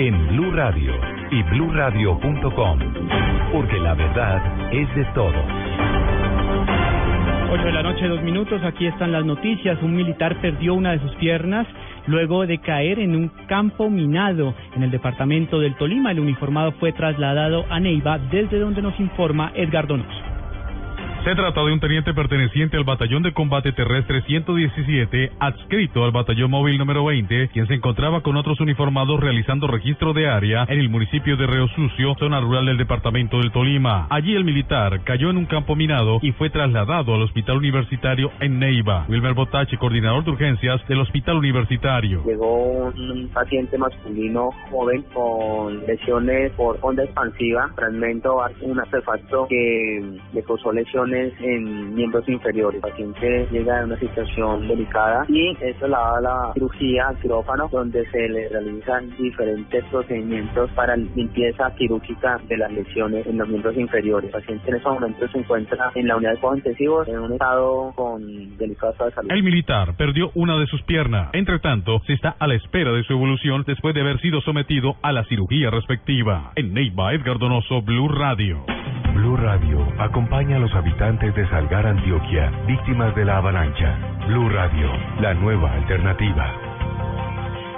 en Blue Radio y BlueRadio.com, porque la verdad es de todos. 8 de la noche, dos minutos. Aquí están las noticias. Un militar perdió una de sus piernas luego de caer en un campo minado en el departamento del Tolima. El uniformado fue trasladado a Neiva, desde donde nos informa Edgar Donoso. Se trata de un teniente perteneciente al Batallón de Combate Terrestre 117, adscrito al Batallón Móvil número 20, quien se encontraba con otros uniformados realizando registro de área en el municipio de Río Sucio, zona rural del departamento del Tolima. Allí el militar cayó en un campo minado y fue trasladado al Hospital Universitario en Neiva. Wilmer Botachi, coordinador de urgencias del Hospital Universitario. Llegó un paciente masculino joven con lesiones por onda expansiva, fragmento, un artefacto que le causó lesiones en miembros inferiores. El paciente llega en una situación delicada y eso la da la cirugía al quirófano donde se le realizan diferentes procedimientos para limpieza quirúrgica de las lesiones en los miembros inferiores. El paciente en ese momento se encuentra en la unidad de cuidados intensivos en un estado con delicado estado de salud. El militar perdió una de sus piernas. Entre tanto, se está a la espera de su evolución después de haber sido sometido a la cirugía respectiva. En Neiva, Edgar Donoso, Blue Radio. Blue Radio acompaña a los habitantes de Salgar, Antioquia, víctimas de la avalancha. Blue Radio, la nueva alternativa.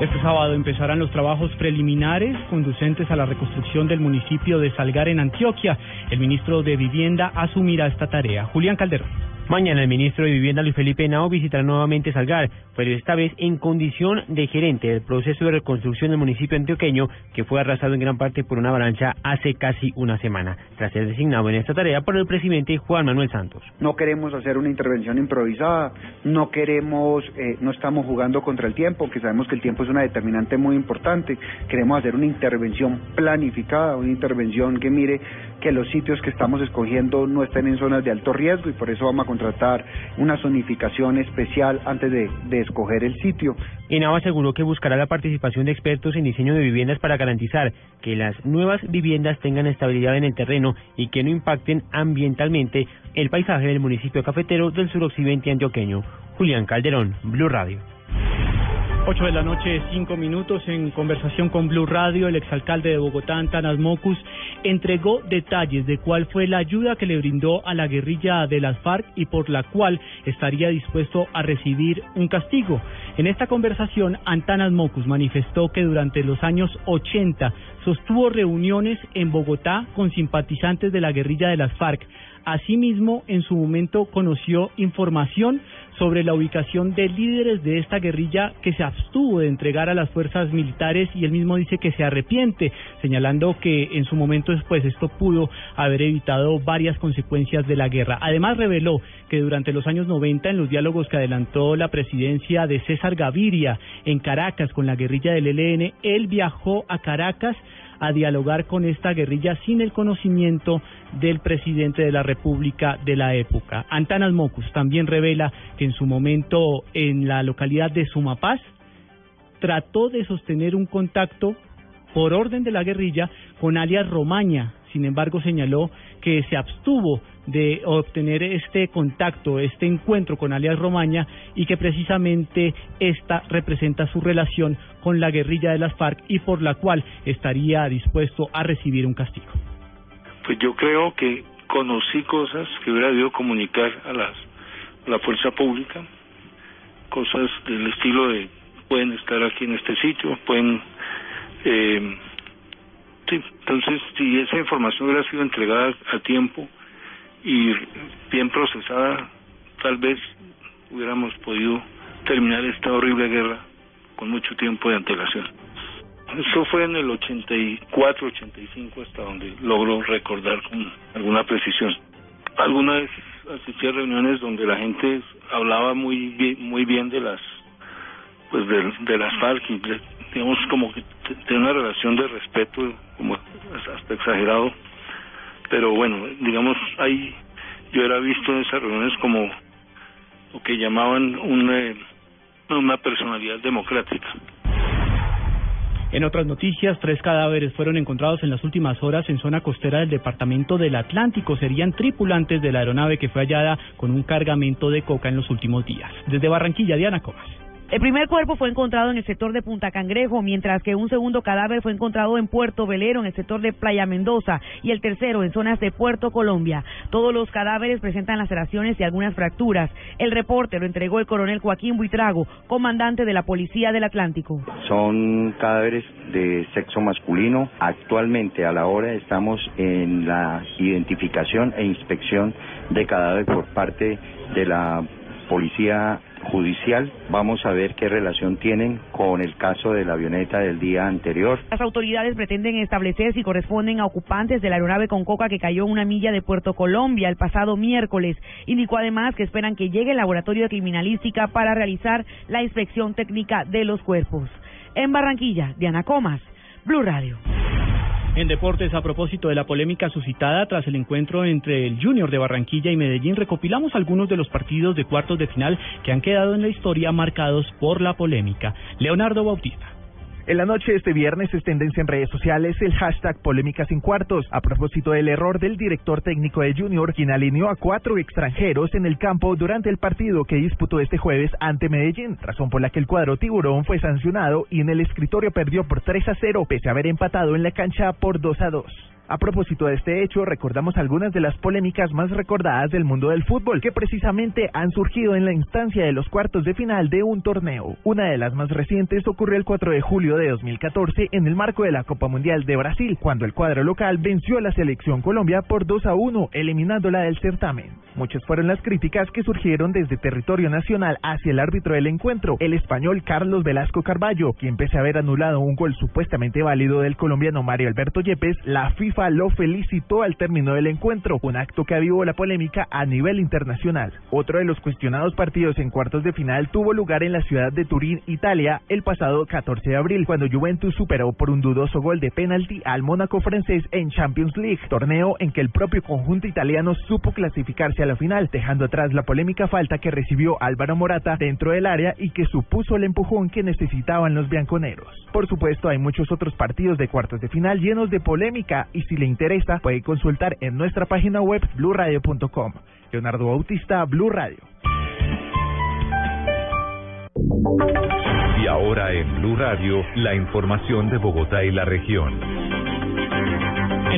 Este sábado empezarán los trabajos preliminares conducentes a la reconstrucción del municipio de Salgar en Antioquia. El ministro de Vivienda asumirá esta tarea. Julián Calderón. Mañana el ministro de Vivienda Luis Felipe Henao visitará nuevamente Salgar, pero esta vez en condición de gerente del proceso de reconstrucción del municipio antioqueño que fue arrasado en gran parte por una avalancha hace casi una semana, tras ser designado en esta tarea por el presidente Juan Manuel Santos. No queremos hacer una intervención improvisada, no queremos, eh, no estamos jugando contra el tiempo, que sabemos que el tiempo es una determinante muy importante, queremos hacer una intervención planificada, una intervención que mire que los sitios que estamos escogiendo no estén en zonas de alto riesgo y por eso vamos a contratar una zonificación especial antes de, de escoger el sitio. INAO aseguró que buscará la participación de expertos en diseño de viviendas para garantizar que las nuevas viviendas tengan estabilidad en el terreno y que no impacten ambientalmente el paisaje del municipio cafetero del suroccidente antioqueño. Julián Calderón, Blue Radio. 8 de la noche, 5 minutos, en conversación con Blue Radio, el exalcalde de Bogotá, Antanas Mocus, entregó detalles de cuál fue la ayuda que le brindó a la guerrilla de las FARC y por la cual estaría dispuesto a recibir un castigo. En esta conversación, Antanas Mocus manifestó que durante los años 80 sostuvo reuniones en Bogotá con simpatizantes de la guerrilla de las FARC. Asimismo, en su momento conoció información sobre la ubicación de líderes de esta guerrilla que se abstuvo de entregar a las fuerzas militares y él mismo dice que se arrepiente, señalando que en su momento después esto pudo haber evitado varias consecuencias de la guerra. Además reveló que durante los años 90 en los diálogos que adelantó la presidencia de César Gaviria en Caracas con la guerrilla del ELN, él viajó a Caracas a dialogar con esta guerrilla sin el conocimiento del presidente de la República de la época. Antanas Mocus también revela que en su momento en la localidad de Sumapaz trató de sostener un contacto por orden de la guerrilla con alias Romaña. Sin embargo, señaló que se abstuvo de obtener este contacto, este encuentro con alias Romaña y que precisamente esta representa su relación con la guerrilla de las FARC y por la cual estaría dispuesto a recibir un castigo. Pues yo creo que conocí cosas que hubiera debido comunicar a, las, a la fuerza pública, cosas del estilo de pueden estar aquí en este sitio, pueden eh, sí, entonces si esa información hubiera sido entregada a tiempo y bien procesada, tal vez hubiéramos podido terminar esta horrible guerra con mucho tiempo de antelación. Eso fue en el 84, 85 hasta donde logro recordar con alguna precisión. alguna vez asistí a reuniones donde la gente hablaba muy bien, muy bien de las pues de, de las FARC y digamos como que t- tiene una relación de respeto como hasta exagerado pero bueno digamos ahí yo era visto en esas reuniones como lo que llamaban una, una personalidad democrática En otras noticias, tres cadáveres fueron encontrados en las últimas horas en zona costera del departamento del Atlántico. Serían tripulantes de la aeronave que fue hallada con un cargamento de coca en los últimos días. Desde Barranquilla, Diana Comas. El primer cuerpo fue encontrado en el sector de Punta Cangrejo, mientras que un segundo cadáver fue encontrado en Puerto Velero, en el sector de Playa Mendoza, y el tercero en zonas de Puerto Colombia. Todos los cadáveres presentan laceraciones y algunas fracturas. El reporte lo entregó el coronel Joaquín Buitrago, comandante de la Policía del Atlántico. Son cadáveres de sexo masculino. Actualmente, a la hora, estamos en la identificación e inspección de cadáveres por parte de la Policía Judicial. Vamos a ver qué relación tienen con el caso de la avioneta del día anterior. Las autoridades pretenden establecer si corresponden a ocupantes de la aeronave con coca que cayó en una milla de Puerto Colombia el pasado miércoles. Indicó además que esperan que llegue el laboratorio de criminalística para realizar la inspección técnica de los cuerpos. En Barranquilla, Diana Comas, Blue Radio. En deportes, a propósito de la polémica suscitada tras el encuentro entre el Junior de Barranquilla y Medellín, recopilamos algunos de los partidos de cuartos de final que han quedado en la historia marcados por la polémica. Leonardo Bautista. En la noche de este viernes es tendencia en redes sociales el hashtag polémica sin cuartos, a propósito del error del director técnico de Junior, quien alineó a cuatro extranjeros en el campo durante el partido que disputó este jueves ante Medellín, razón por la que el cuadro tiburón fue sancionado y en el escritorio perdió por 3 a 0, pese a haber empatado en la cancha por 2 a 2. A propósito de este hecho, recordamos algunas de las polémicas más recordadas del mundo del fútbol, que precisamente han surgido en la instancia de los cuartos de final de un torneo. Una de las más recientes ocurrió el 4 de julio de 2014 en el marco de la Copa Mundial de Brasil, cuando el cuadro local venció a la selección Colombia por 2 a 1, eliminándola del certamen. Muchas fueron las críticas que surgieron desde territorio nacional hacia el árbitro del encuentro, el español Carlos Velasco Carballo, quien pese a haber anulado un gol supuestamente válido del colombiano Mario Alberto Yepes, la FIFA lo felicitó al término del encuentro, un acto que avivó la polémica a nivel internacional. Otro de los cuestionados partidos en cuartos de final tuvo lugar en la ciudad de Turín, Italia, el pasado 14 de abril, cuando Juventus superó por un dudoso gol de penalti al Mónaco francés en Champions League, torneo en que el propio conjunto italiano supo clasificarse a final, dejando atrás la polémica falta que recibió Álvaro Morata dentro del área y que supuso el empujón que necesitaban los bianconeros. Por supuesto, hay muchos otros partidos de cuartos de final llenos de polémica y si le interesa puede consultar en nuestra página web bluradio.com. Leonardo Bautista, Blue Radio. Y ahora en Blue Radio, la información de Bogotá y la región.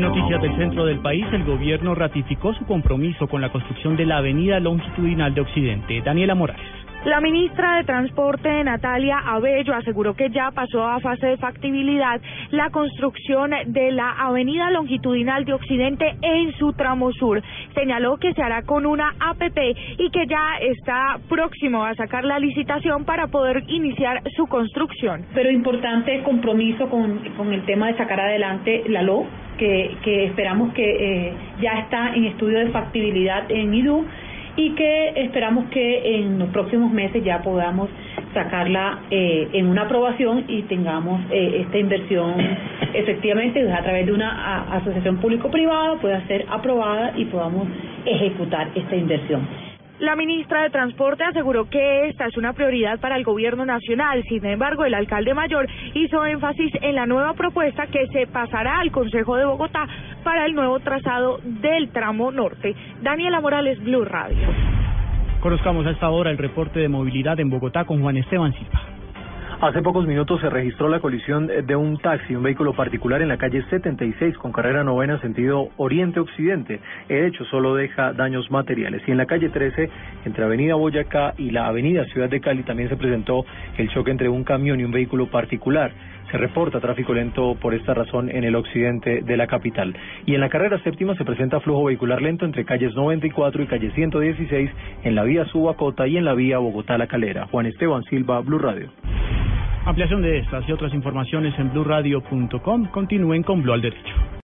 En noticias del centro del país, el gobierno ratificó su compromiso con la construcción de la avenida longitudinal de Occidente. Daniela Morales. La ministra de Transporte, Natalia Abello, aseguró que ya pasó a fase de factibilidad la construcción de la avenida longitudinal de Occidente en su tramo sur. Señaló que se hará con una APP y que ya está próximo a sacar la licitación para poder iniciar su construcción. Pero importante compromiso con, con el tema de sacar adelante la LO, que, que esperamos que eh, ya está en estudio de factibilidad en IDU y que esperamos que en los próximos meses ya podamos sacarla eh, en una aprobación y tengamos eh, esta inversión efectivamente a través de una asociación público-privada pueda ser aprobada y podamos ejecutar esta inversión. La ministra de Transporte aseguró que esta es una prioridad para el gobierno nacional. Sin embargo, el alcalde mayor hizo énfasis en la nueva propuesta que se pasará al Consejo de Bogotá para el nuevo trazado del tramo norte. Daniela Morales, Blue Radio. Conozcamos a esta hora el reporte de movilidad en Bogotá con Juan Esteban Silva. Hace pocos minutos se registró la colisión de un taxi, un vehículo particular en la calle 76 con carrera novena sentido oriente-occidente. El hecho solo deja daños materiales. Y en la calle 13, entre Avenida Boyacá y la Avenida Ciudad de Cali, también se presentó el choque entre un camión y un vehículo particular. Se reporta tráfico lento por esta razón en el occidente de la capital. Y en la carrera séptima se presenta flujo vehicular lento entre calles 94 y calle 116 en la vía Subacota y en la vía Bogotá-La Calera. Juan Esteban Silva, Blue Radio. Ampliación de estas y otras informaciones en blurradio.com. Continúen con Blue al Derecho.